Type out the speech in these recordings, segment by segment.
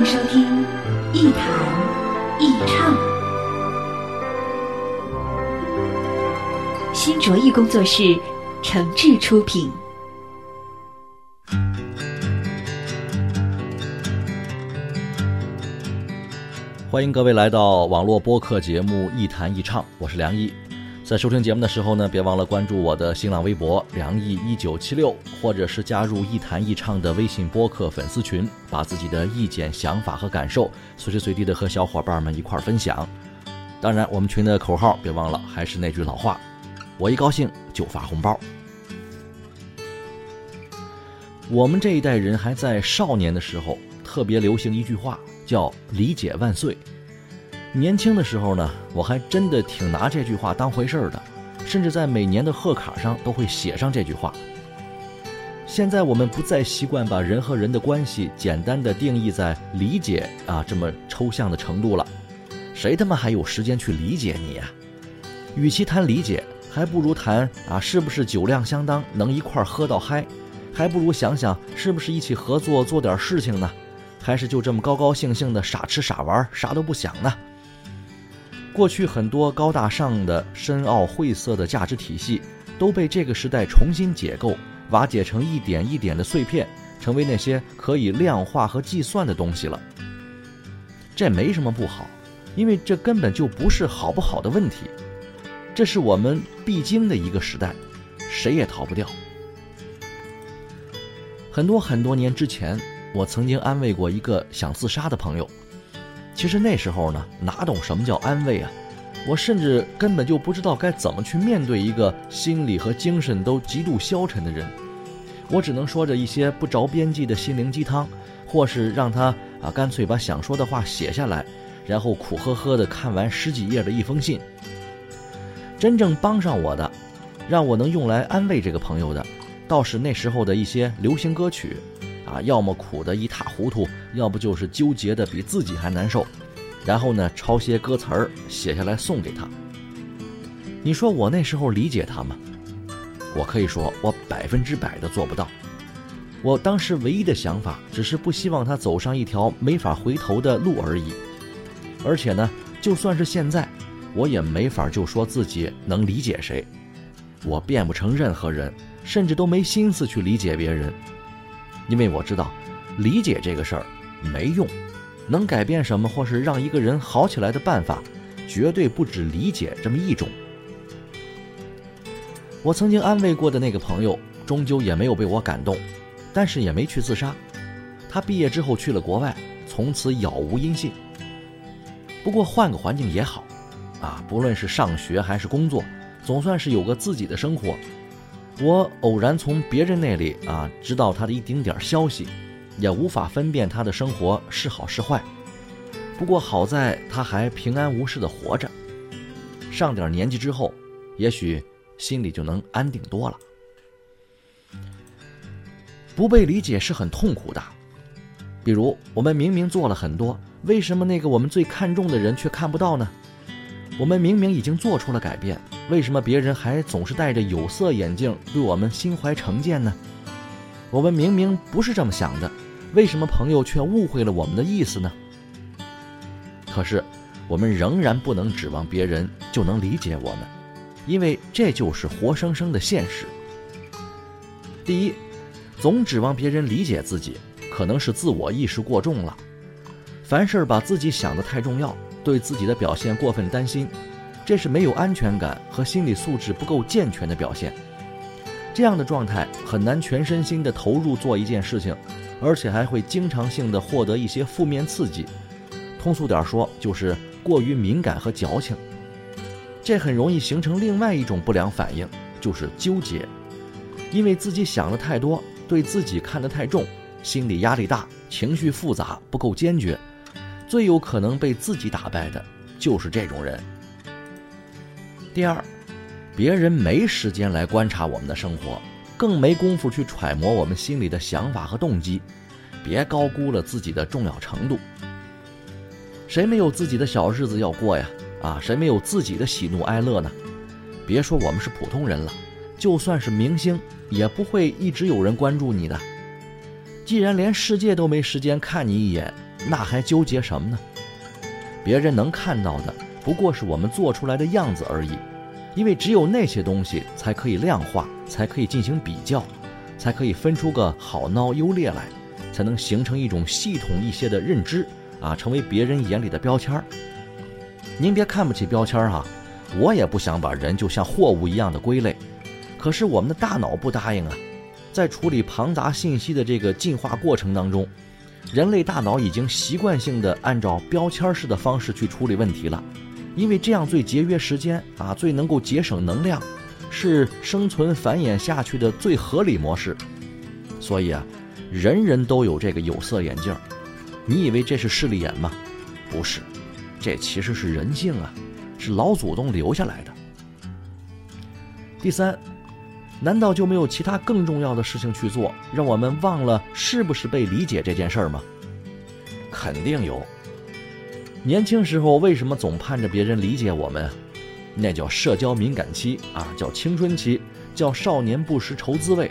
欢迎收听一谈一唱，新卓艺工作室诚挚出品。欢迎各位来到网络播客节目《一谈一唱》，我是梁毅。在收听节目的时候呢，别忘了关注我的新浪微博“梁毅一九七六”，或者是加入“一谈一唱”的微信播客粉丝群，把自己的意见、想法和感受随时随地的和小伙伴们一块儿分享。当然，我们群的口号别忘了，还是那句老话：我一高兴就发红包。我们这一代人还在少年的时候，特别流行一句话。叫理解万岁。年轻的时候呢，我还真的挺拿这句话当回事儿的，甚至在每年的贺卡上都会写上这句话。现在我们不再习惯把人和人的关系简单的定义在理解啊这么抽象的程度了，谁他妈还有时间去理解你呀？与其谈理解，还不如谈啊是不是酒量相当，能一块儿喝到嗨，还不如想想是不是一起合作做点事情呢？还是就这么高高兴兴的傻吃傻玩，啥都不想呢？过去很多高大上的、深奥晦涩的价值体系，都被这个时代重新解构，瓦解成一点一点的碎片，成为那些可以量化和计算的东西了。这没什么不好，因为这根本就不是好不好的问题，这是我们必经的一个时代，谁也逃不掉。很多很多年之前。我曾经安慰过一个想自杀的朋友，其实那时候呢，哪懂什么叫安慰啊？我甚至根本就不知道该怎么去面对一个心理和精神都极度消沉的人。我只能说着一些不着边际的心灵鸡汤，或是让他啊干脆把想说的话写下来，然后苦呵呵的看完十几页的一封信。真正帮上我的，让我能用来安慰这个朋友的，倒是那时候的一些流行歌曲。啊，要么苦得一塌糊涂，要不就是纠结的比自己还难受，然后呢，抄些歌词儿写下来送给他。你说我那时候理解他吗？我可以说，我百分之百的做不到。我当时唯一的想法，只是不希望他走上一条没法回头的路而已。而且呢，就算是现在，我也没法就说自己能理解谁，我变不成任何人，甚至都没心思去理解别人。因为我知道，理解这个事儿没用，能改变什么或是让一个人好起来的办法，绝对不止理解这么一种。我曾经安慰过的那个朋友，终究也没有被我感动，但是也没去自杀。他毕业之后去了国外，从此杳无音信。不过换个环境也好，啊，不论是上学还是工作，总算是有个自己的生活。我偶然从别人那里啊知道他的一丁点儿消息，也无法分辨他的生活是好是坏。不过好在他还平安无事的活着。上点年纪之后，也许心里就能安定多了。不被理解是很痛苦的。比如我们明明做了很多，为什么那个我们最看重的人却看不到呢？我们明明已经做出了改变。为什么别人还总是戴着有色眼镜对我们心怀成见呢？我们明明不是这么想的，为什么朋友却误会了我们的意思呢？可是，我们仍然不能指望别人就能理解我们，因为这就是活生生的现实。第一，总指望别人理解自己，可能是自我意识过重了，凡事把自己想得太重要，对自己的表现过分担心。这是没有安全感和心理素质不够健全的表现。这样的状态很难全身心的投入做一件事情，而且还会经常性的获得一些负面刺激。通俗点说，就是过于敏感和矫情。这很容易形成另外一种不良反应，就是纠结。因为自己想的太多，对自己看得太重，心理压力大，情绪复杂、不够坚决，最有可能被自己打败的就是这种人。第二，别人没时间来观察我们的生活，更没工夫去揣摩我们心里的想法和动机，别高估了自己的重要程度。谁没有自己的小日子要过呀？啊，谁没有自己的喜怒哀乐呢？别说我们是普通人了，就算是明星，也不会一直有人关注你的。既然连世界都没时间看你一眼，那还纠结什么呢？别人能看到的不过是我们做出来的样子而已，因为只有那些东西才可以量化，才可以进行比较，才可以分出个好孬优劣来，才能形成一种系统一些的认知啊，成为别人眼里的标签儿。您别看不起标签儿哈，我也不想把人就像货物一样的归类，可是我们的大脑不答应啊。在处理庞杂信息的这个进化过程当中，人类大脑已经习惯性的按照标签式的方式去处理问题了，因为这样最节约时间啊，最能够节省能量，是生存繁衍下去的最合理模式。所以啊，人人都有这个有色眼镜，你以为这是势利眼吗？不是。这其实是人性啊，是老祖宗留下来的。第三，难道就没有其他更重要的事情去做，让我们忘了是不是被理解这件事儿吗？肯定有。年轻时候为什么总盼着别人理解我们？那叫社交敏感期啊，叫青春期，叫少年不识愁滋味。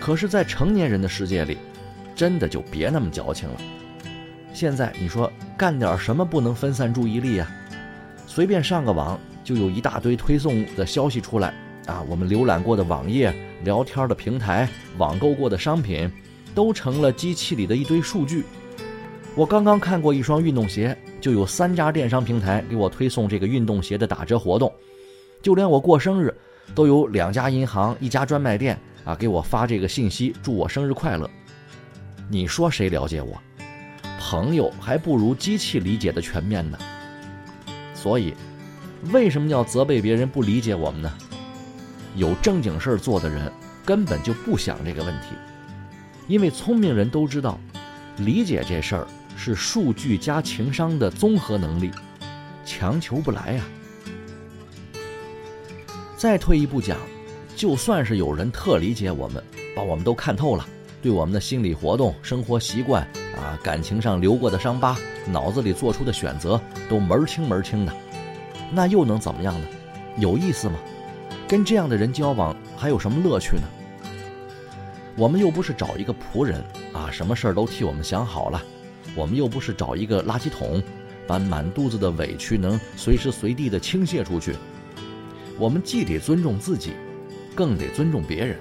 可是，在成年人的世界里，真的就别那么矫情了。现在你说干点什么不能分散注意力啊？随便上个网就有一大堆推送的消息出来啊！我们浏览过的网页、聊天的平台、网购过的商品，都成了机器里的一堆数据。我刚刚看过一双运动鞋，就有三家电商平台给我推送这个运动鞋的打折活动。就连我过生日，都有两家银行、一家专卖店啊给我发这个信息，祝我生日快乐。你说谁了解我？朋友还不如机器理解的全面呢。所以，为什么要责备别人不理解我们呢？有正经事儿做的人根本就不想这个问题，因为聪明人都知道，理解这事儿是数据加情商的综合能力，强求不来呀。再退一步讲，就算是有人特理解我们，把我们都看透了，对我们的心理活动、生活习惯。啊，感情上留过的伤疤，脑子里做出的选择都门儿清门儿清的，那又能怎么样呢？有意思吗？跟这样的人交往还有什么乐趣呢？我们又不是找一个仆人啊，什么事儿都替我们想好了；我们又不是找一个垃圾桶，把满肚子的委屈能随时随地的倾泻出去。我们既得尊重自己，更得尊重别人。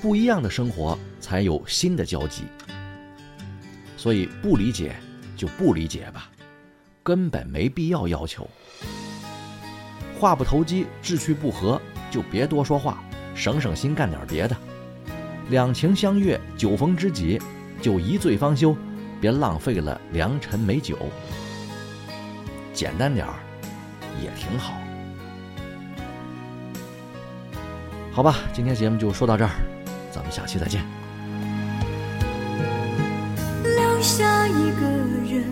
不一样的生活，才有新的交集。所以不理解就不理解吧，根本没必要要求。话不投机，志趣不合，就别多说话，省省心干点别的。两情相悦，酒逢知己，就一醉方休，别浪费了良辰美酒。简单点儿也挺好。好吧，今天节目就说到这儿，咱们下期再见。留下一个人